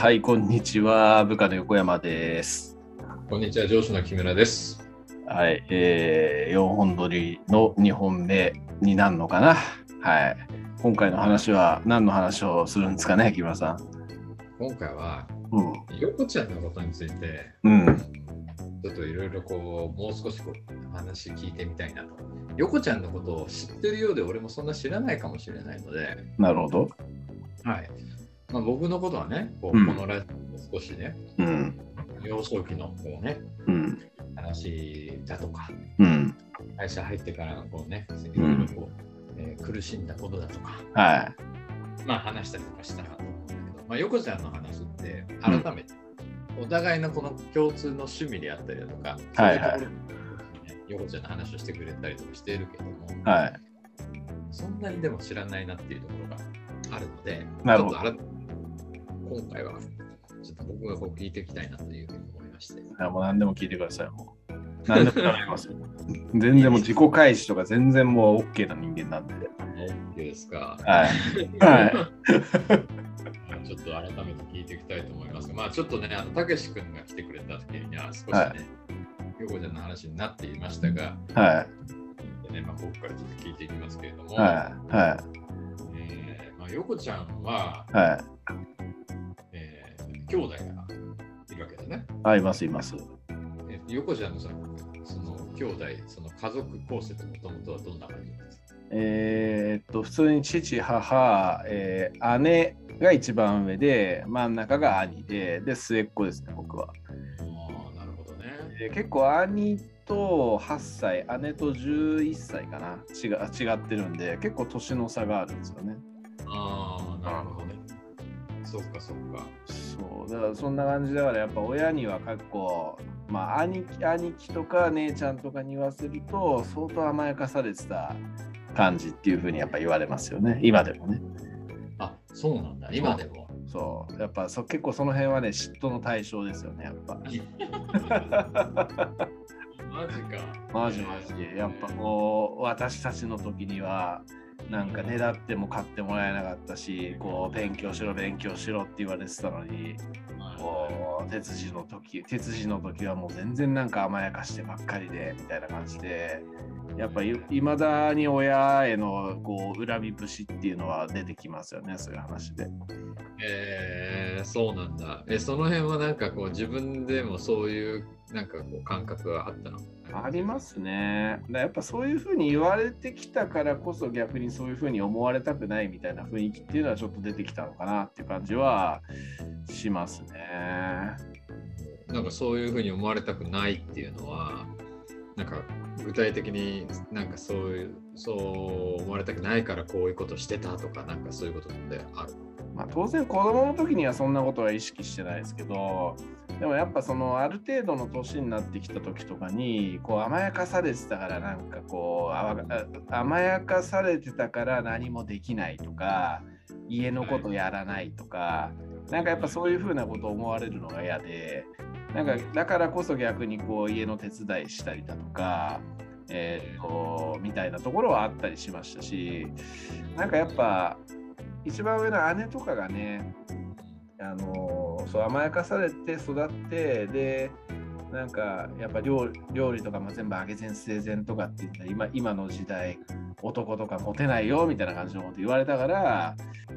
はい、こんにちは。部下の横山です。こんにちは、上司の木村です。はい、えー、4本撮りの2本目になるのかな。はい。今回の話は何の話をするんですかね、木村さん。今回は、うん。横ちゃんのことについて、うん。ちょっといろいろこう、もう少しこう話聞いてみたいなと。横ちゃんのことを知ってるようで、俺もそんな知らないかもしれないので、なるほど。はい。まあ、僕のことはね、こううんこのラジオで少しね、うん。幼少期のこうね、うん。話だとか、うん。会社入ってからのこうね、いろいろこう、えー苦しんだことだとか、はまあ話したりとかしたらと思うんだけど、まあ、横ちゃんの話って改めて、お互いのこの共通の趣味であったりだとか、はい横ちゃんの話をしてくれたりとかしているけども、い。はい。そんなにでも知らないなっていうところがあるので、なるほどちょっと改めて今回はちょっと僕がこう聞いていきたいなというふうに思いまして。いやもう何でも聞いてください。もう何でも頼みますよ。全然もう自己開示とか全然もう OK な人間なんで。OK ですか。はい。はい。ちょっと改めて聞いていきたいと思います。まあちょっとね、あの、たけし君が来てくれた時には少しね、は横ちゃんの話になっていましたが、はい。でねまあ、僕からちょっと聞いていきますけれども、はい。はえーまあ、横ちゃんは、い。はい。えー兄弟がいるわけだね。あ、います、います。えー横ちゃんのそのその兄弟、その家族構成ってもともとはどんな感じですか？えーっと、普通に父、母、えー姉が一番上で、真ん中が兄で、で、末っ子ですね、僕は。ああ、なるほどね。で結構兄と8歳、姉と11歳かな違違ってるんで、結構年の差があるんですよね。ああ、なるほどね。そっかそっか。そう、だからそんな感じだから、やっぱ親には結構、まあ兄貴、兄貴とか姉ちゃんとかに言わせると、相当甘やかされてた感じっていうふうにやっぱ言われますよね、今でもね。あ、そうなんだ、今でも。そう、やっぱそ結構その辺はね、嫉妬の対象ですよね、やっぱ。マジか。マジマジ。やっぱこう、私たちの時には、なんかねだっても買ってもらえなかったし、こう、勉強しろ、勉強しろって言われてたのに、こう、鉄次の時、鉄次の時はもう全然なんか甘やかしてばっかりで、みたいな感じで、やっぱいいまだに親へのこう恨み節っていうのは出てきますよね、そういう話で。えー、そうなんだ。え、その辺はなんかこう自分でもそういうなんかこう感覚があったの？ありますね。やっぱそういうふうに言われてきたからこそ逆にそういうふうに思われたくないみたいな雰囲気っていうのはちょっと出てきたのかなっていう感じはしますね。なんかそういうふうに思われたくないっていうのは、なんか具体的になんかそういう、そう思われたくないからこういうことしてたとか、なんかそういうことってある？まあ、当然子供の時にはそんなことは意識してないですけどでもやっぱそのある程度の年になってきた時とかにこう甘やかされてたからなんかこう甘やかされてたから何もできないとか家のことやらないとかなんかやっぱそういうふうなことを思われるのが嫌でなんかだからこそ逆にこう家の手伝いしたりだとかえー、とみたいなところはあったりしましたしなんかやっぱ一番上の姉とかがね、あのそう甘やかされて育って、で、なんかやっぱ料料理とかも全部揚げ膳生前とかって言ったら今今の時代男とかモテないよみたいな感じのこと言われたから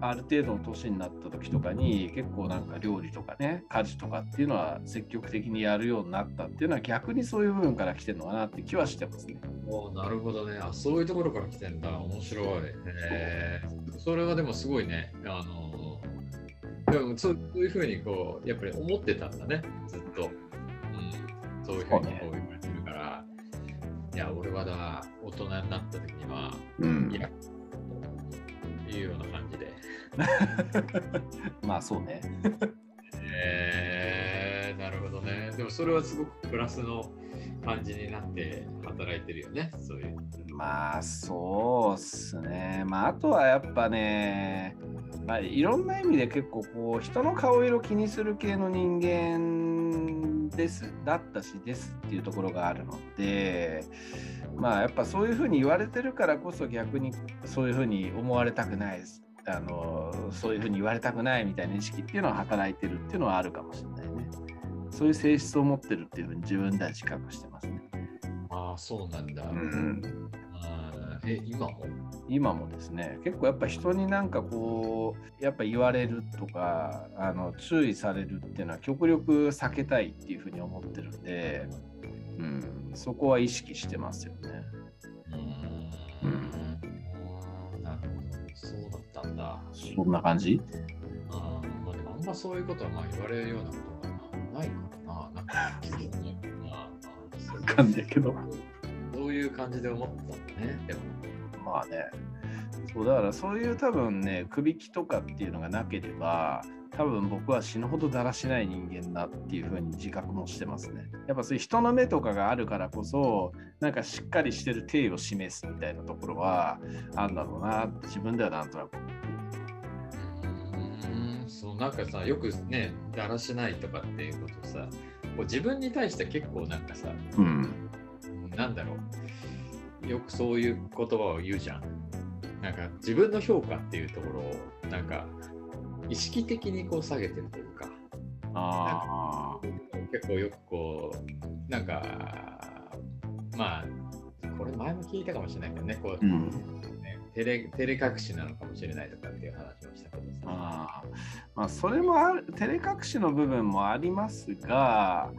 ある程度の年になった時とかに結構なんか料理とかね家事とかっていうのは積極的にやるようになったっていうのは逆にそういう部分から来てるのかなって気はしてますね。おなるほどねあ。そういうところから来てんだ。面白い。えー、それはでもすごいね。あのでもそういうふうにこう、やっぱり思ってたんだね、ずっと。うん、そういうふうにこう言われてるから、いや、俺はだ、大人になった時には、うんいや、というような感じで。まあそうね。えー、なるほどね。でもそれはすごくプラスの感じになって働いてるよね。そういう。まあそうっすね。まああとはやっぱね、まあ、いろんな意味で結構こう人の顔色気にする系の人間ですだったしですっていうところがあるのでまあやっぱそういうふうに言われてるからこそ逆にそういうふうに思われたくないですあのそういうふうに言われたくないみたいな意識っていうのは働いてるっていうのはあるかもしれないね。そういう性質を持ってるっていうふうに自分では自覚してますね。ああ、そうなんだ。うん、あーえ、今も？今もですね結構やっぱ人になんかこうやっぱ言われるとかあの注意されるっていうのは極力避けたいっていうふうに思ってるんで、うん、そこは意識してますよね。うーん。なるほど。そうだったんだ。そんな感じ？あーまあ、でもあんまそういうことはまあ言われるようなことがないからな。なんか わかんないけど。感じで思ってたんだね。でも。まあね。そうだからそういう多分ね、首引きとかっていうのがなければ、多分僕は死ぬほどだらしない人間だっていうふうに自覚もしてますね。やっぱそういう人の目とかがあるからこそ、なんかしっかりしてる体を示すみたいなところはあるんだろうなって自分ではなんとなく。うーんそうなんかさよくねだらしないとかっていうことさこう自分に対して結構なんかさうん。なんだろう。よくそういう言葉を言うじゃん。なんか自分の評価っていうところをなんか意識的にこう下げてるというか。ああ。結構よくこうなんかまあこれ前も聞いたかもしれないけどね。こう、うん。ね照れ照れ隠しなのかもしれないとかっていう話をしたけどさ。まあそれもある照れ隠しの部分もありますが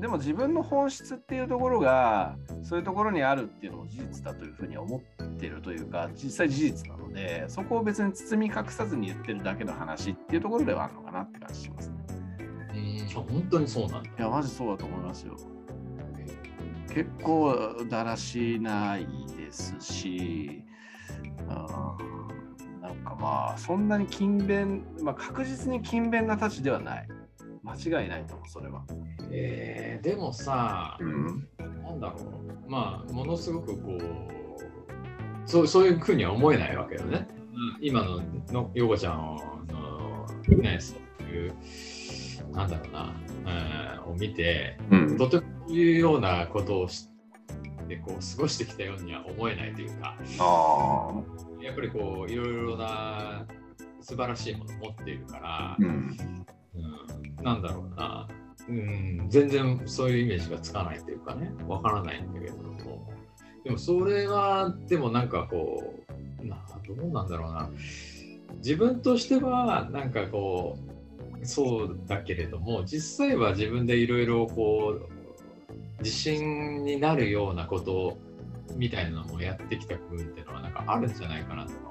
でも自分の本質っていうところがそういうところにあるっていうのも事実だというふうに思ってるというか実際事実なのでそこを別に包み隠さずに言ってるだけの話っていうところではあるのかなって感じしますね。うー本当にそうなんだいやマジそうだと思いますよ。結構だらしないですし、うんなんかまあそんなに勤勉、まあ、確実に勤勉なたちではない。間違いないと思う、それは。えー、でもさ、ん、なんだろう、まあ、ものすごくこう、そうそういうふうには思えないわけよね。うん。今ののヨコちゃんの、ね、そういう、なんだろうな、うんを見て、うん。とてもそういうようなことをしてこう過ごしてきたようには思えないというか、ああ、やっぱりこう、いろいろな素晴らしいものを持っているから、うん、うんなんだろうな、うん、全然そういうイメージがつかないというかね、わからないんだけれども、でもそれは、でもなんかこう、などうなんだろうな、自分としては、なんかこう、そうだけれども、実際は自分でいろいろこう、自信になるようなことみたいなのもやってきた部分っていうのは、なんかあるんじゃないかなとか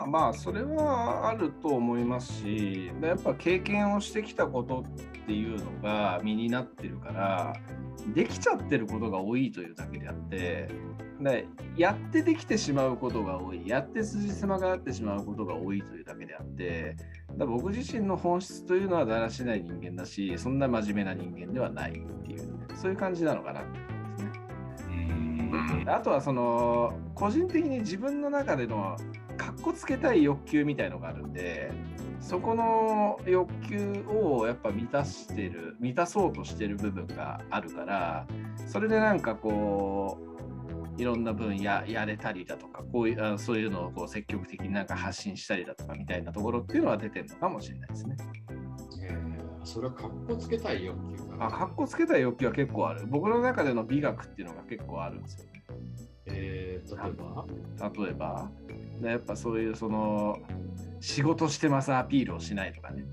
まあまあ、それはあると思いますし、やっぱ経験をしてきたことっていうのが身になってるから、できちゃってることが多いというだけであって、でやってできてしまうことが多い、やって筋狭があってしまうことが多いというだけであって、だ僕自身の本質というのはだらしない人間だし、そんな真面目な人間ではないっていう、そういう感じなのかなって思いますね。あとはその個人的に自分の中でのかっこつけたい欲求みたいのがあるんでそこの欲求をやっぱ満たしてる満たそうとしてる部分があるからそれでなんかこういろんな分野やれたりだとかこういうあそういうのをこう積極的になんか発信したりだとかみたいなところっていうのは出てるのかもしれないですね。えーそれはかっこつけたい欲求かなあかっこつけたい欲求は結構ある。僕の中での美学っていうのが結構あるんですよね。えー、例えば？例えば？でやっぱそういうその仕事してますアピールをしないとかね。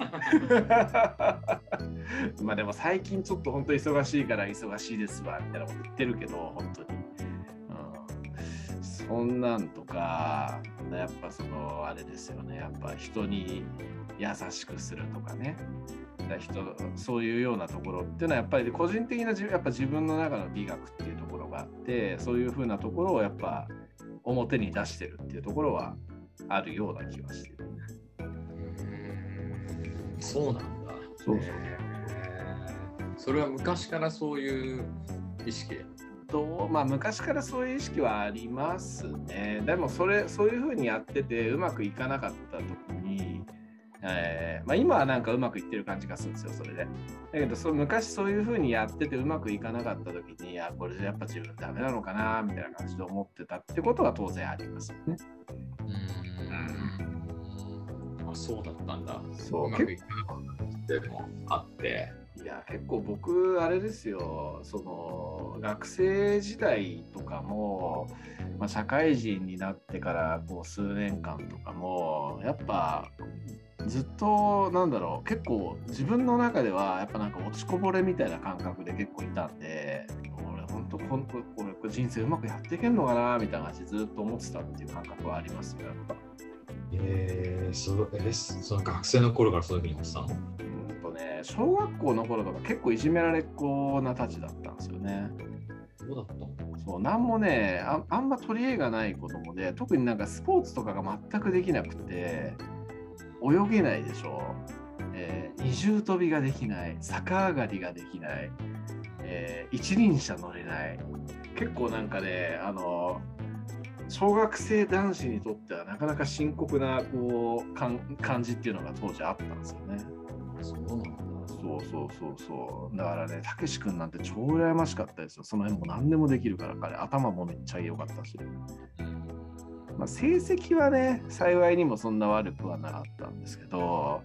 まあでも最近ちょっと本当忙しいから忙しいですわみたいなこと言ってるけど本当に、うん、そんなんとかやっぱそのあれですよね。やっぱ人に優しくするとかね。だ人そういうようなところっていうのはやっぱり個人的な自やっぱ自分の中の美学っていうところがあってそういうふうなところをやっぱ表に出してるっていうところはあるような気はしてる。そうなんだ。そうそうへーそれは昔からそういう意識？とまあ昔からそういう意識はありますね。でもそれそういうふうにやっててうまくいかなかった時に、えーまあ、今はなんかうまくいってる感じがするんですよそれで。だけどそ昔そういうふうにやっててうまくいかなかった時にいやこれでやっぱ自分ダメなのかなみたいな感じで思ってたってことは当然ありますよね。うーあそうだったんだ。そううまくいかなかったってもあって。いや結構僕あれですよその学生時代とかも、まあ、社会人になってからこう数年間とかもやっぱずっとなんだろう結構自分の中ではやっぱなんか落ちこぼれみたいな感覚で結構いたんで俺本当本当これ人生うまくやっていけんのかなみたいな感じでずっと思ってたっていう感覚はありますよやっぱ。えー、そえその学生の頃からそういうふうに思ってたの？うんとね小学校の頃とか結構いじめられっ子なたちだったんですよね。そうだったの？そう、なんもねあ、あんま取り柄がない子供で、特になんかスポーツとかが全くできなくて、泳げないでしょ。えー二重跳びができない、逆上がりができない、えー一輪車乗れない。結構なんかね、あの、小学生男子にとってはなかなか深刻なこうかん感じっていうのが当時あったんですよね。そうなんだ。そうそうそうそう。だからね、たけし君なんて超羨ましかったですよ。その辺も何でもできるから、彼、頭もめっちゃ良かったし。まあ、成績はね、幸いにもそんな悪くはなかったんですけど、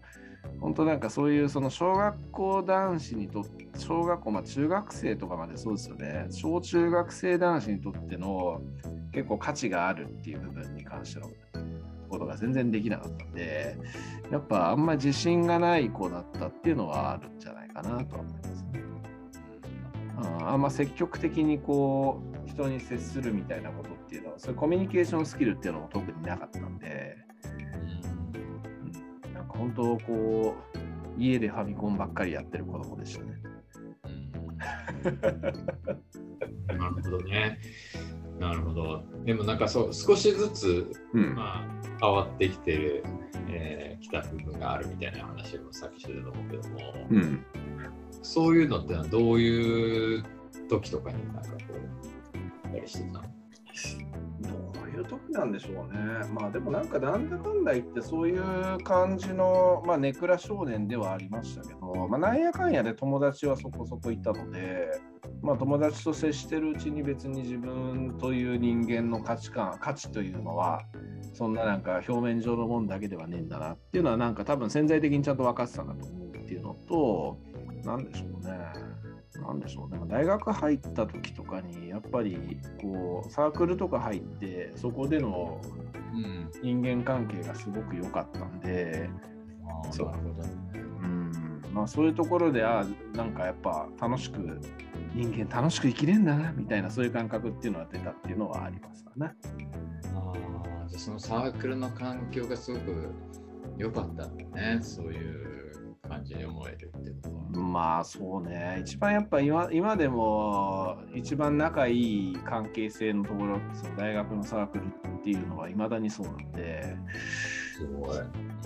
本当なんかそういうその小学校男子にとって、小学校、まあ中学生とかまでそうですよね、小中学生男子にとっての結構価値があるっていう部分に関してのことが全然できなかったんで、やっぱあんまり自信がない子だったっていうのはあるんじゃないかなとは思いますね。あんま積極的にこう人に接するみたいなことっていうのは、そういうコミュニケーションスキルっていうのも特になかったんで、うん、なんか本当こう、家でファミコンばっかりやってる子供でしたね。うんなるほどね。なるほど。でもなんかそう少しずつ、うんまあ、変わってきてる、えー、きた部分があるみたいな話もさっきしてたと思うけども、うんそういうのってのはどういう時とかになんかこう、やりしてたの？どういう時なんでしょうね。まあでもなんかなんだかんだ言ってそういう感じの、まあ、ネクラ少年ではありましたけど、まあ、なんやかんやで友達はそこそこいたので、まあ、友達と接してるうちに別に自分という人間の価値観価値というのはそんななんか表面上のもんだけではねえんだなっていうのはなんか多分潜在的にちゃんと分かってたんだと思うっていうのとなんでしょうね。なんでしょうね。大学入った時とかに、やっぱりこうサークルとか入って、そこでのうん。人間関係がすごく良かったんで、そうなるほど。うんまあ、そういうところで、あなんかやっぱ楽しく、人間楽しく生きれんだなみたいな、そういう感覚っていうのは出たっていうのはありますかね。ああ、じゃあそのサークルの環境がすごく良かったんだね。そういう感じに思えるってことは。まあそうね、一番やっぱ今今でも一番仲いい関係性のところ、その大学のサークルっていうのはいまだにそうなんで、すごい。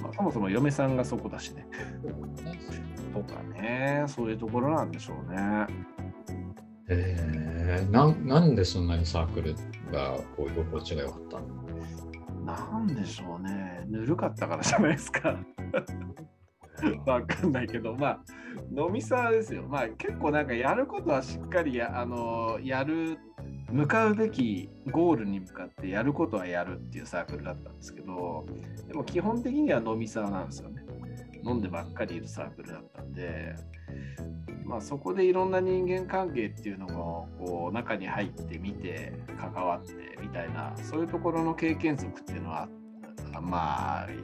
まあ、そもそも嫁さんがそこだしね。とかね、そういうところなんでしょうね。えー、なんなんでそんなにサークルがこう居心地が良かったの？なんでしょうね。ぬるかったからじゃないですか。わかんないけど、まあ、飲みサーですよ。まあ、結構なんかやることはしっかりやあのやる、向かうべきゴールに向かってやることはやるっていうサークルだったんですけど、でも基本的には飲みサーなんですよね。飲んでばっかりいるサークルだったんで、まあ、そこでいろんな人間関係っていうのもこう中に入ってみて関わってみたいなそういうところの経験則っていうのはまあ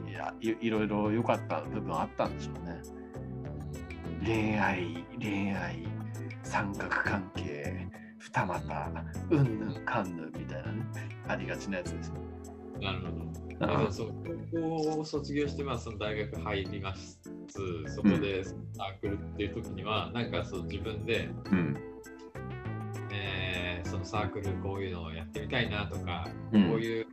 いやいいろいろ良かった部分あったんでしょうね。恋愛恋愛三角関係二股うんぬんかんぬんみたいなねありがちなやつですね。なるほど。高校を卒業して、まあ、その大学入ります。そこでサークルっていう時には、なんかそう自分で、うんえーそのサークルこういうのをやってみたいなとか、うんこういう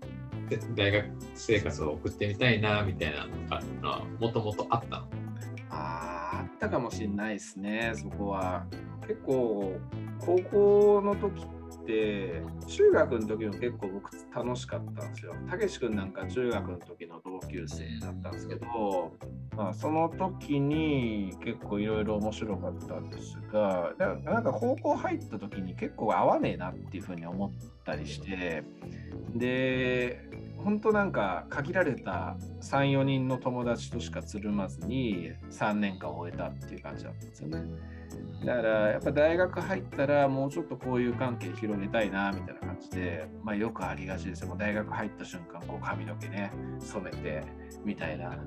大学生活を送ってみたいなみたいなのがもともとあったの。ああったかもしれないですね、そこは。結構、高校の時って、中学の時も結構僕楽しかったんですよ。たけし君なんか中学の時の同級生だったんですけど、まあ、その時に結構いろいろ面白かったんですが、ななんか高校入った時に結構合わねえなっていうふうに思ったりして、で、本当なんか限られた34人の友達としかつるまずに3年間終えたっていう感じだったんですよね。だからやっぱ大学入ったらもうちょっとこういう関係広げたいなみたいな感じで、まあ、よくありがちですよ。大学入った瞬間こう髪の毛ね染めてみたいな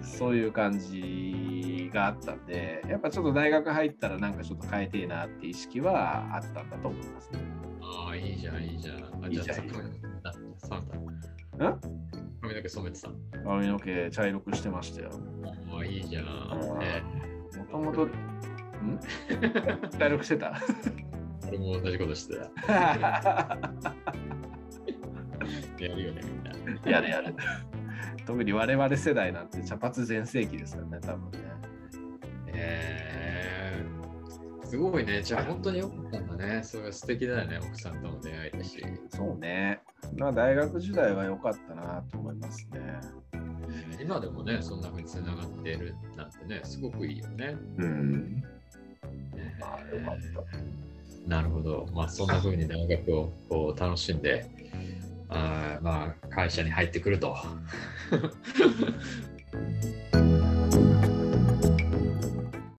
そういう感じがあったんでやっぱちょっと大学入ったらなんかちょっと変えてえなって意識はあったんだと思いますね。ああ、いいじゃん、いいじゃん。あいいじゃんあ髪の毛あ染めた？ん？髪の毛染めてた？髪の毛茶色くしてましたよ。ああ、いいじゃん。えもともと、ん茶色くしてた？ー俺も同じことしてた。やるよね、みんな。やるやる。特に我々世代なんて茶髪全盛期ですよね、多分ね。えー、すごいね。じゃあ本当によかったんだね。それは素敵だよね。奥さんとの出会いだし。そうね。まあ大学時代は良かったなと思いますね。今でもね、そんな風につながっているなんてね、すごくいいよね。うん。なるほど。まあそんな風に大学をこう楽しんで、あまあ会社に入ってくると。